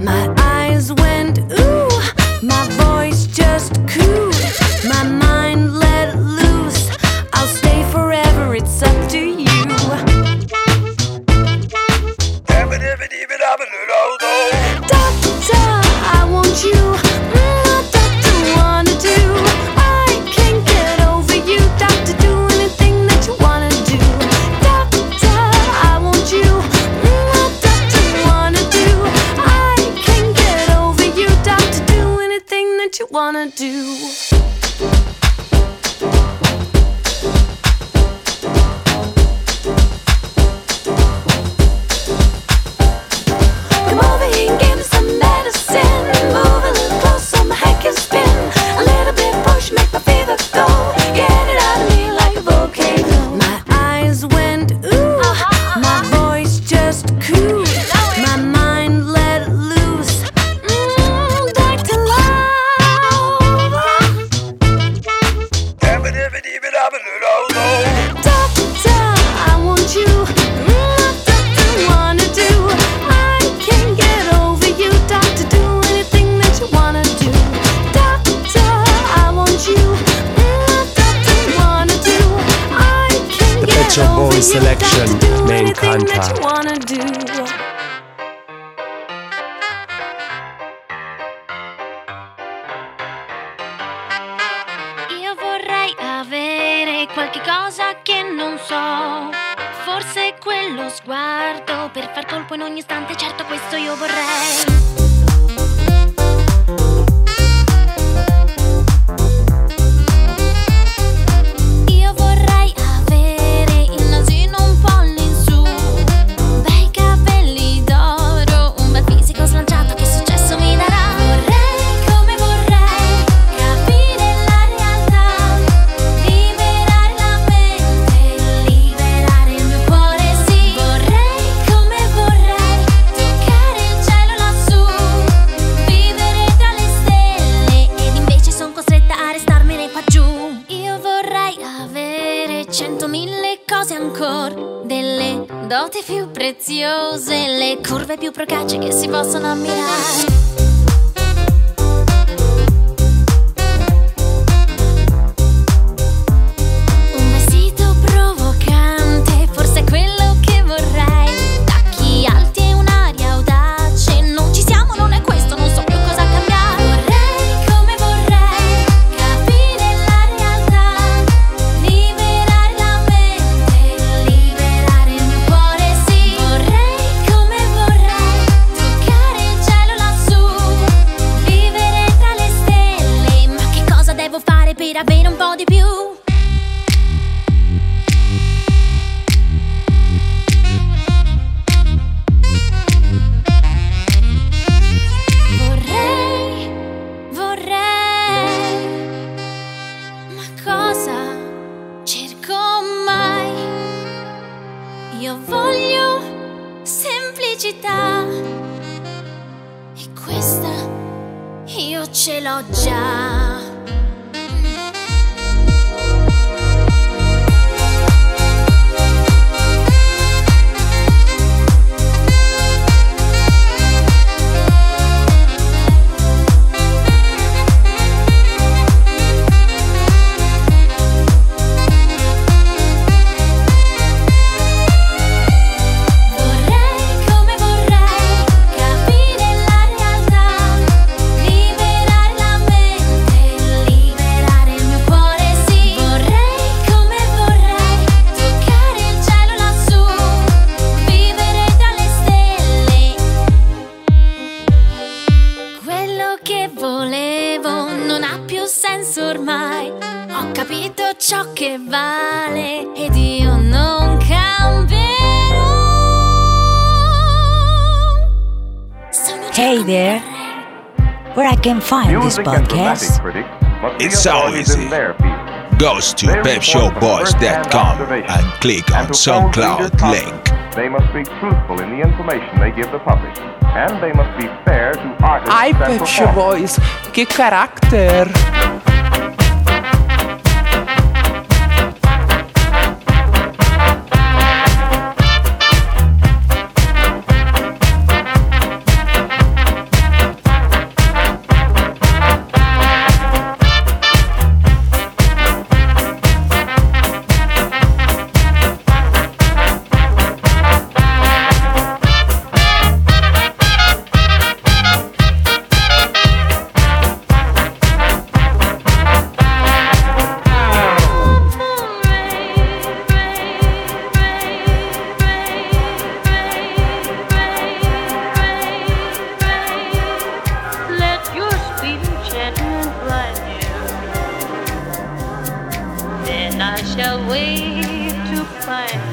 My eyes went ooh, my voice just cooed, my mind. forgot you. this podcast? It's so easy. Go to pepshowboys.com and click on SoundCloud link. They must be truthful in the information they give the public. And they must be fair to artists. Ai, Pepshow Boys, que character? Shall wait to find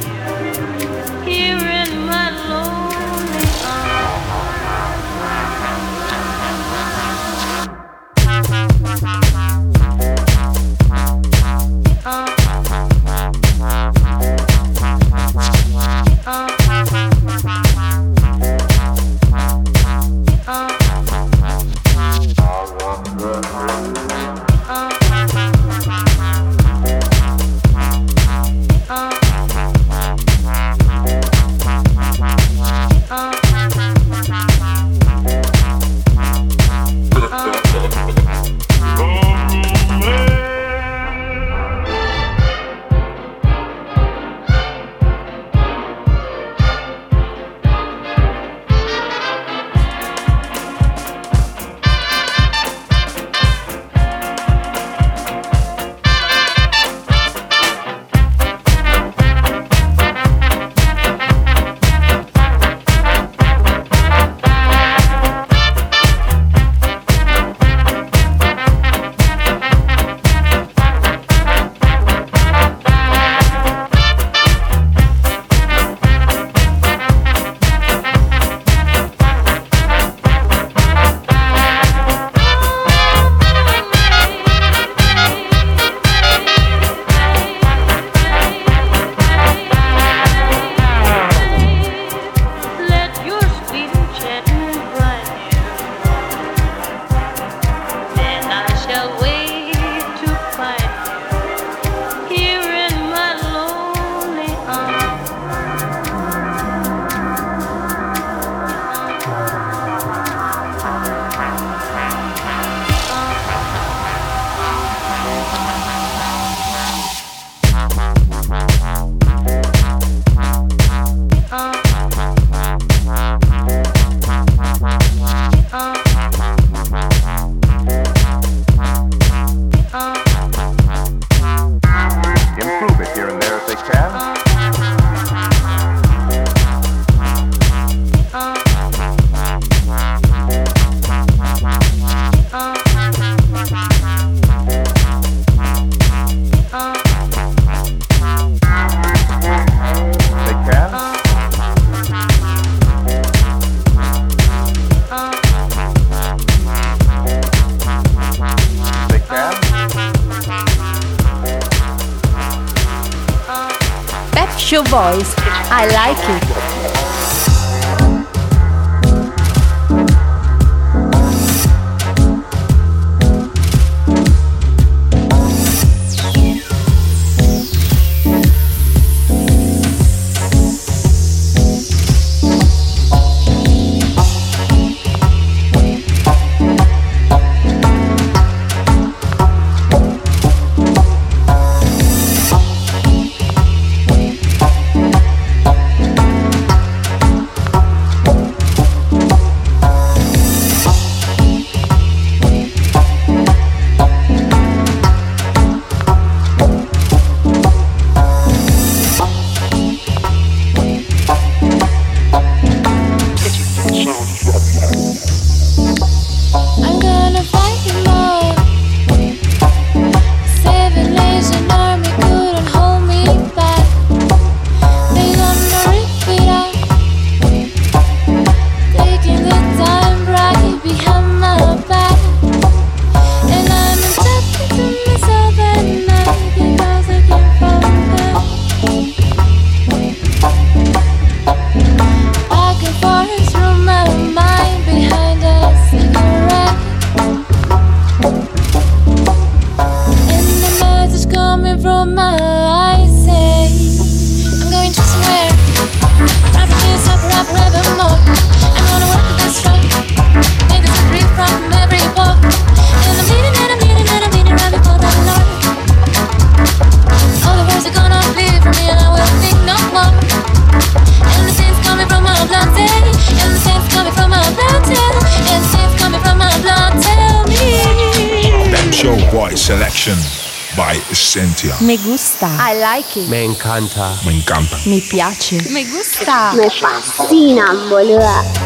like it. Me encanta. Me encanta. Mi piace. Me gusta. Me fascina, boluda.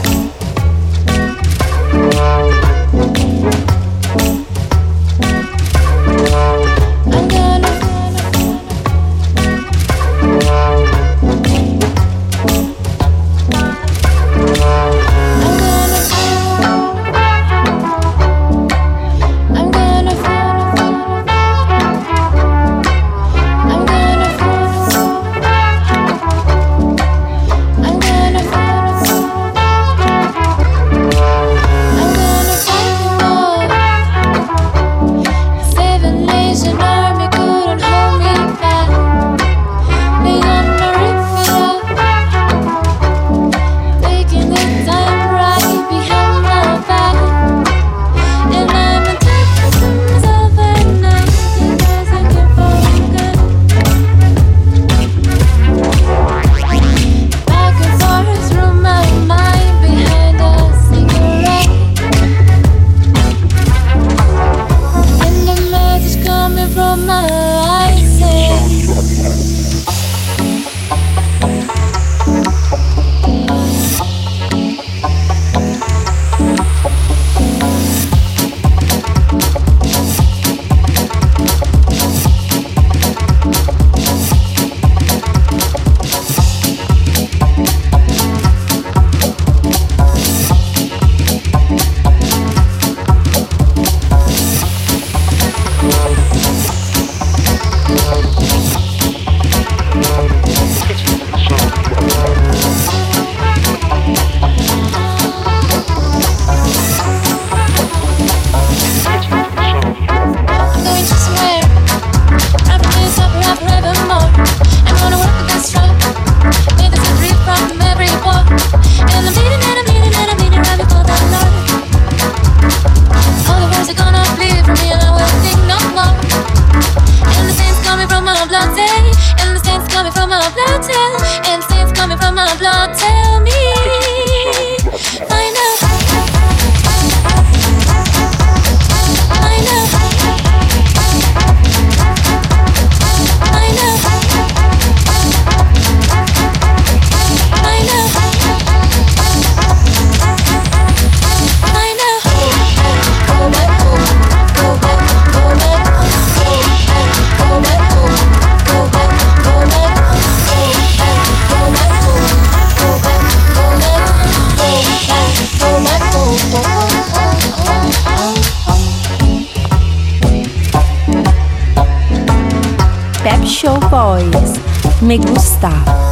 Me gusta.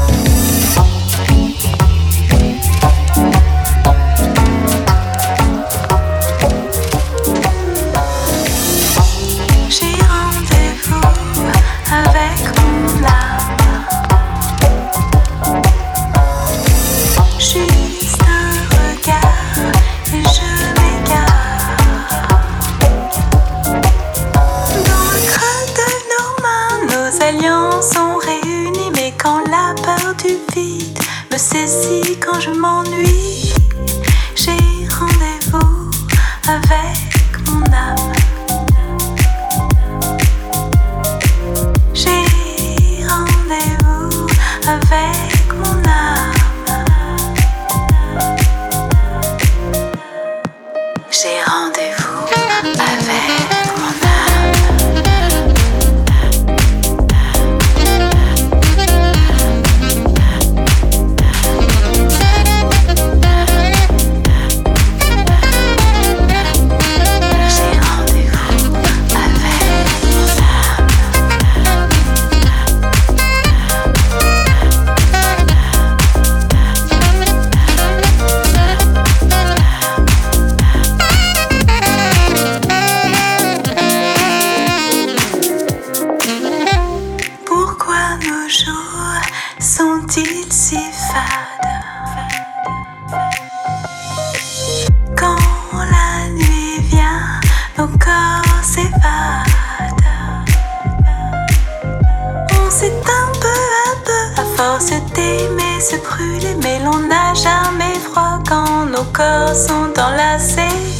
Corps sont enlacés.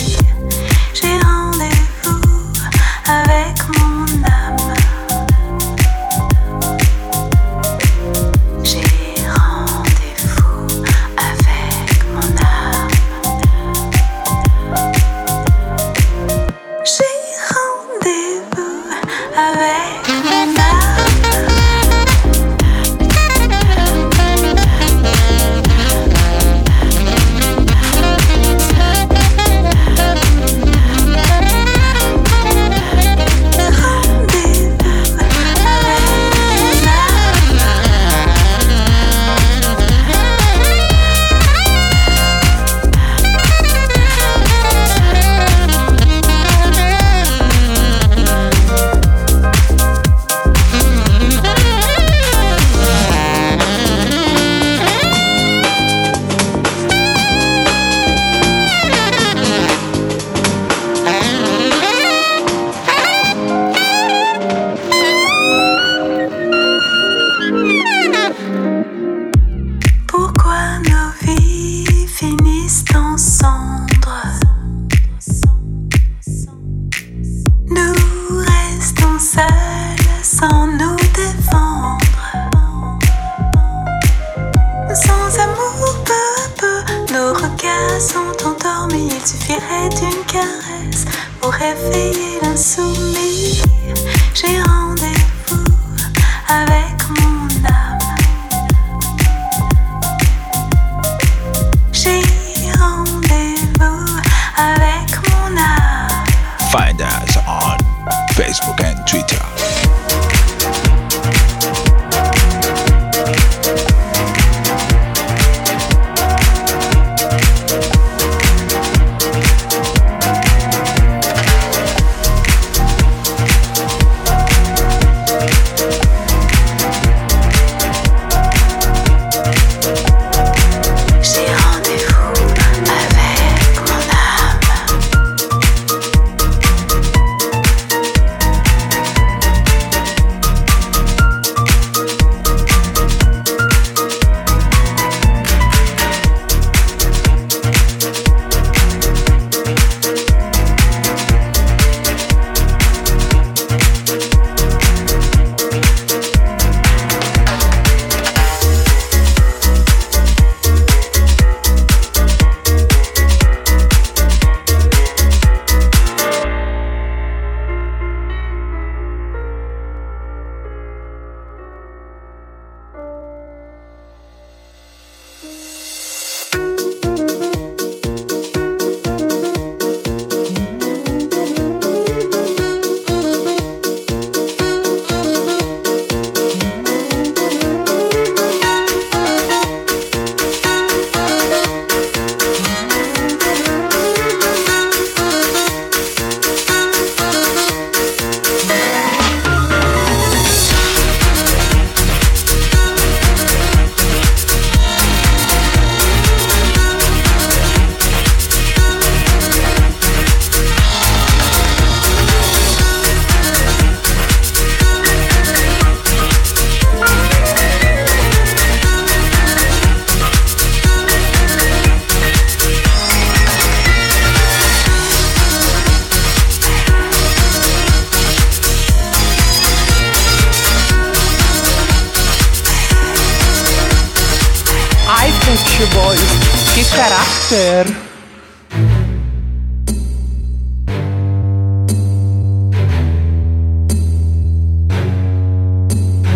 Caráter!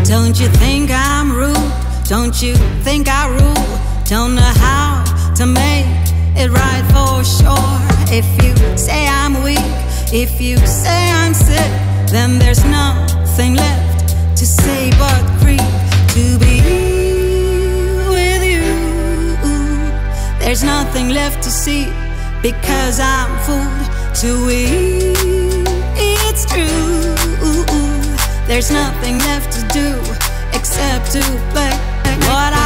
Don't you think I'm rude? Don't you think I rule? Don't know how to make it right for sure. If you say I'm weak, if you say I'm sick, then there's nothing left to say but free to be There's nothing left to see because I'm fooled to eat. It's true. There's nothing left to do except to play what I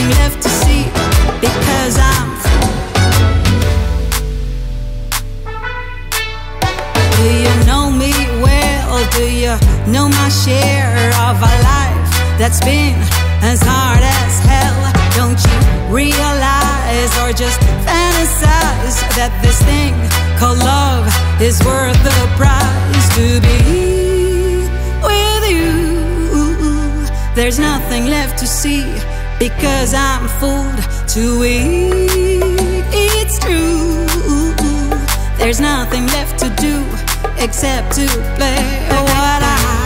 nothing left to see because I'm Do you know me well? Do you know my share of a life that's been as hard as hell? Don't you realize or just fantasize that this thing called love is worth the price to be with you? There's nothing left to see because I'm fooled to eat. It's true. There's nothing left to do except to play what I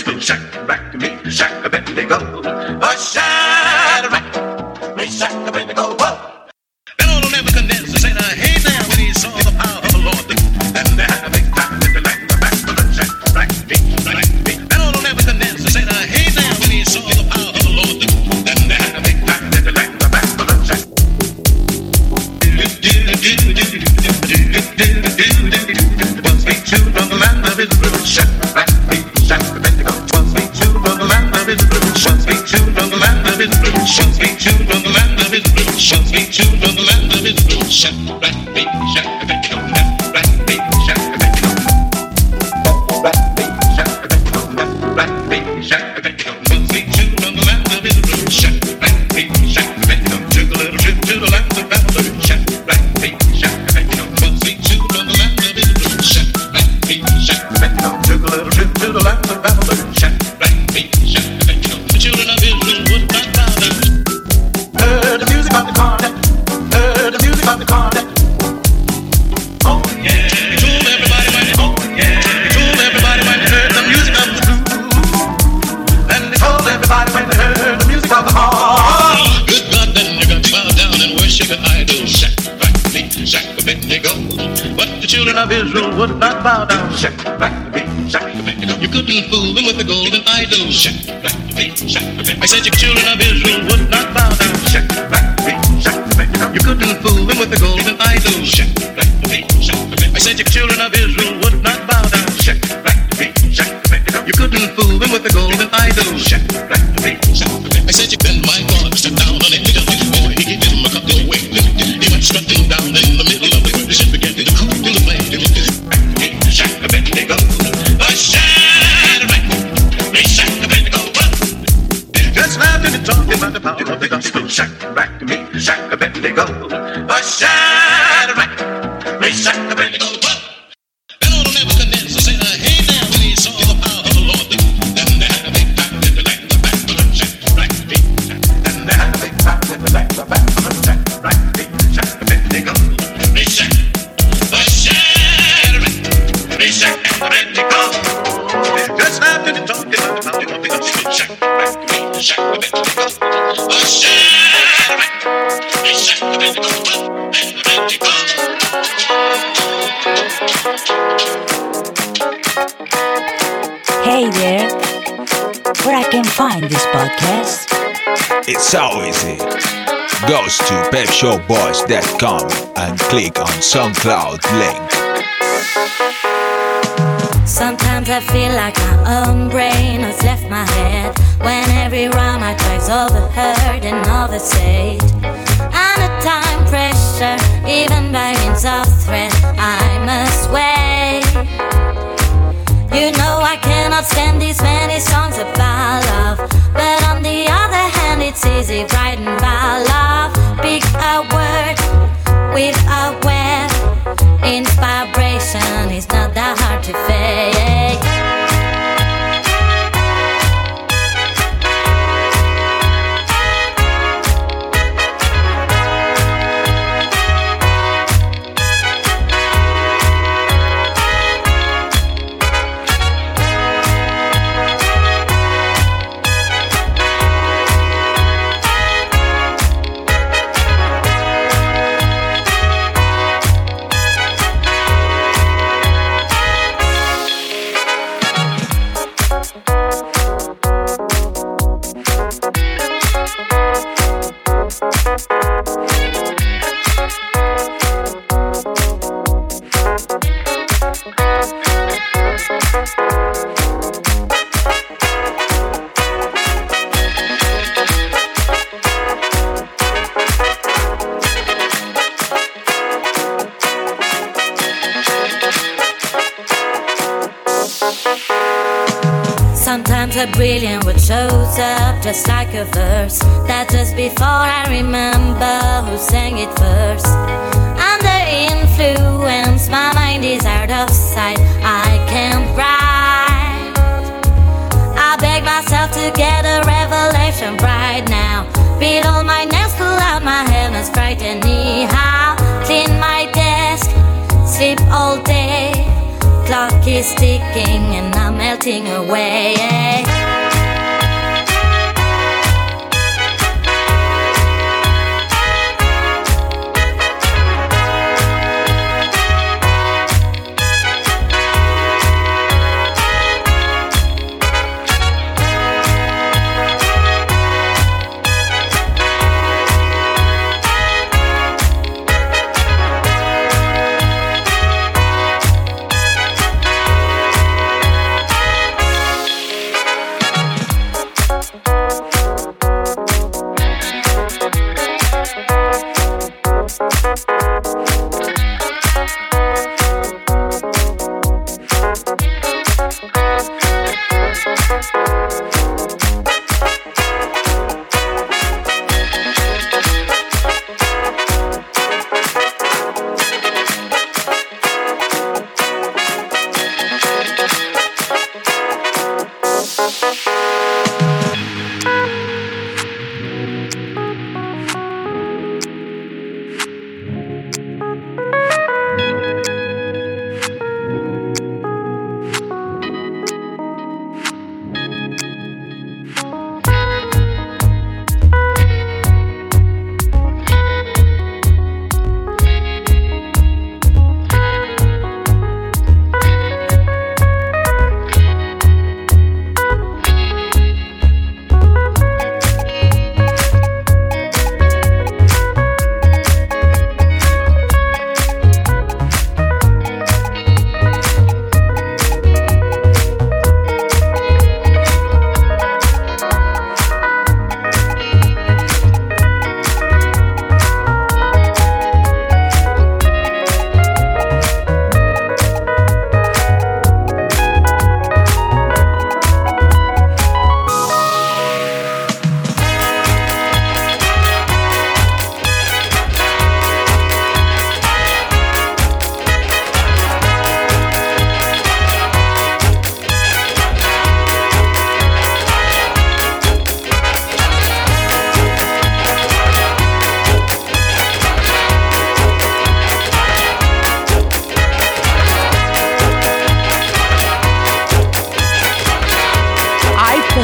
Shack, easy. Goes to pepshowboys.com and click on SoundCloud link. Sometimes I feel like my own brain has left my head when every rhyme I try's overheard and oversaid. Under time pressure, even by means of threat, I must wait. You know I cannot stand these many songs about love, but on the other hand, it's easy writing about love. Pick a word with a web. Inspiration is not that hard to fake. A brilliant word shows up just like a verse. That just before I remember who sang it first. Under influence, my mind is out of sight. I can't write. I beg myself to get a revelation right now. Beat all my nails, pull out my and fright anyhow. Clean my desk, sleep all day. Clock is ticking and I'm melting away.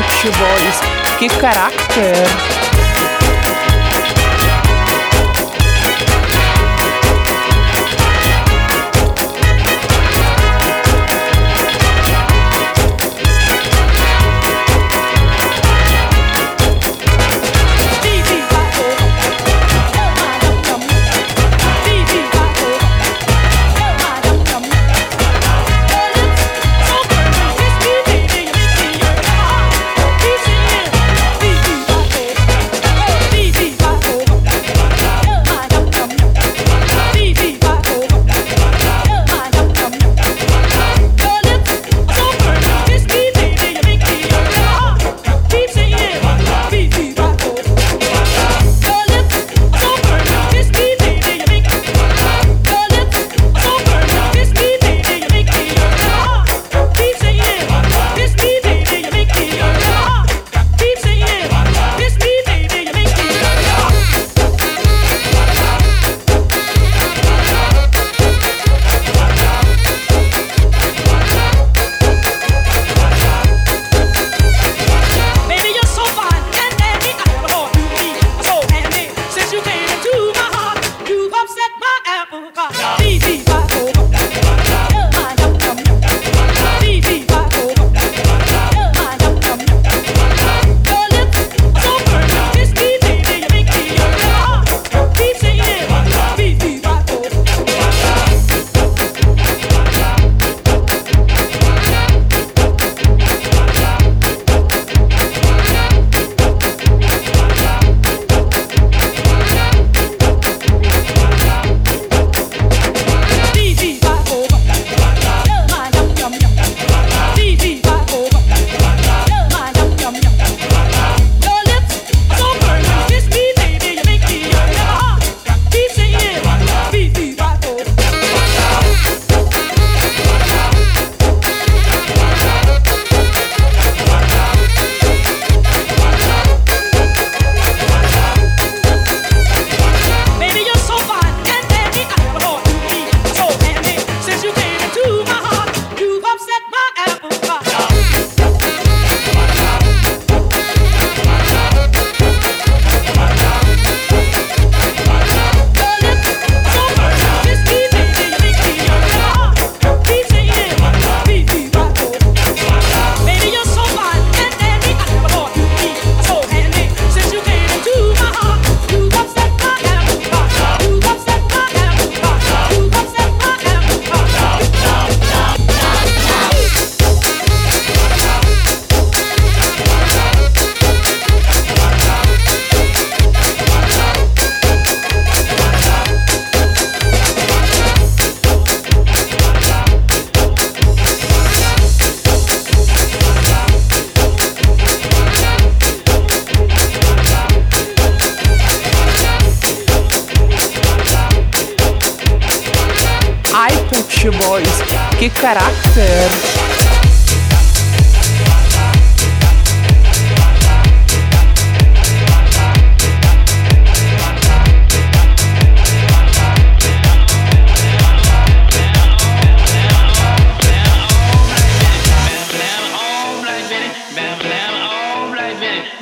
Futebol. Que caráter!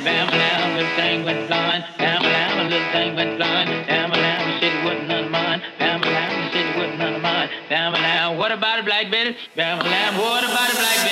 Bam, bam, the thing went blind. Bam, the thing went blind. Bam, bam, wasn't none of mine. Bam, bam, wasn't none of mine. Bam, what about it, Black Betty? Bam, bam, what about it, Black Betty?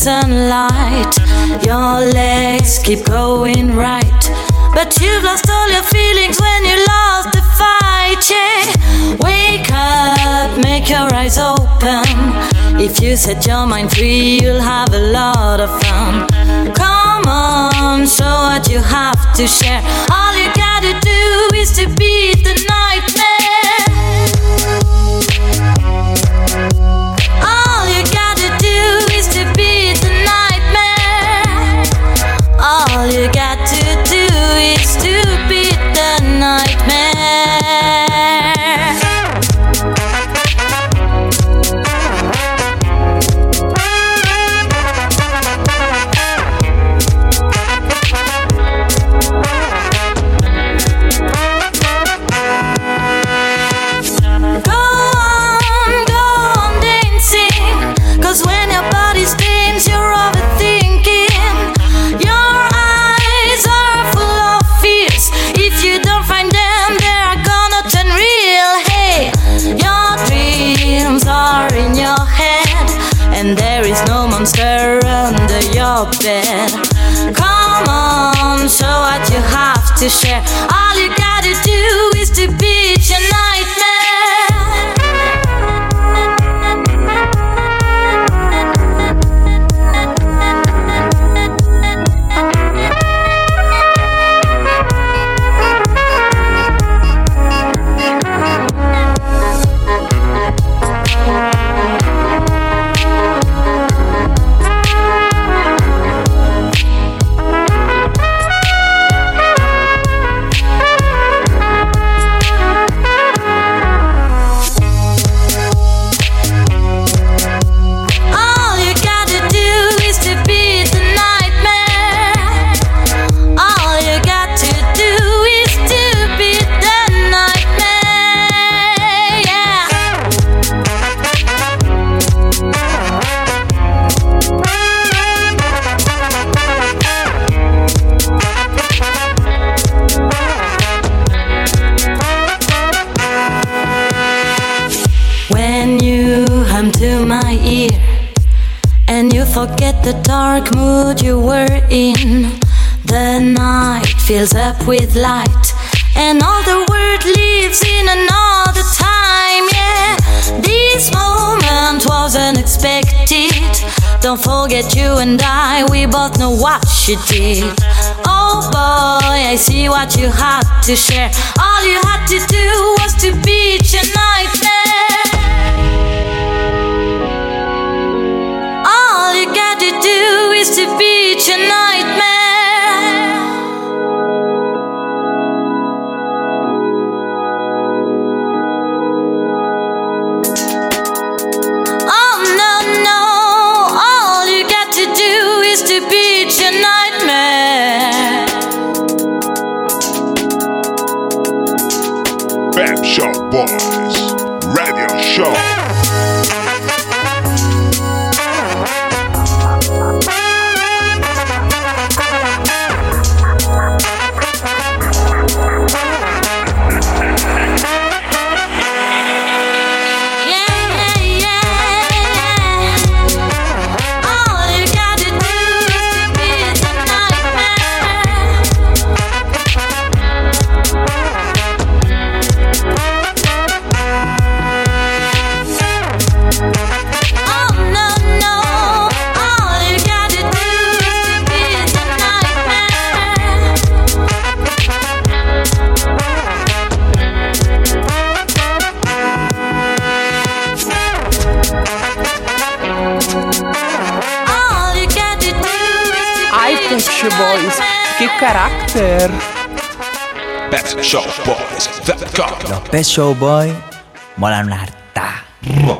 Sunlight. Your legs keep going right. But you've lost all your feelings when you lost the fight. Yeah. Wake up, make your eyes open. If you set your mind free, you'll have a lot of fun. Come on, show what you have to share. All you gotta do is to beat the nightmare. Fills up with light, and all the world lives in another time. Yeah, this moment wasn't expected. Don't forget you and I, we both know what she did. Oh boy, I see what you had to share. All you had to do was to beat your nightmare. All you gotta do is to beat your nightmare. Show. Pet Shop Boys, che carattere! PepShowBoys.com Los Pet Show Boy mola una harta.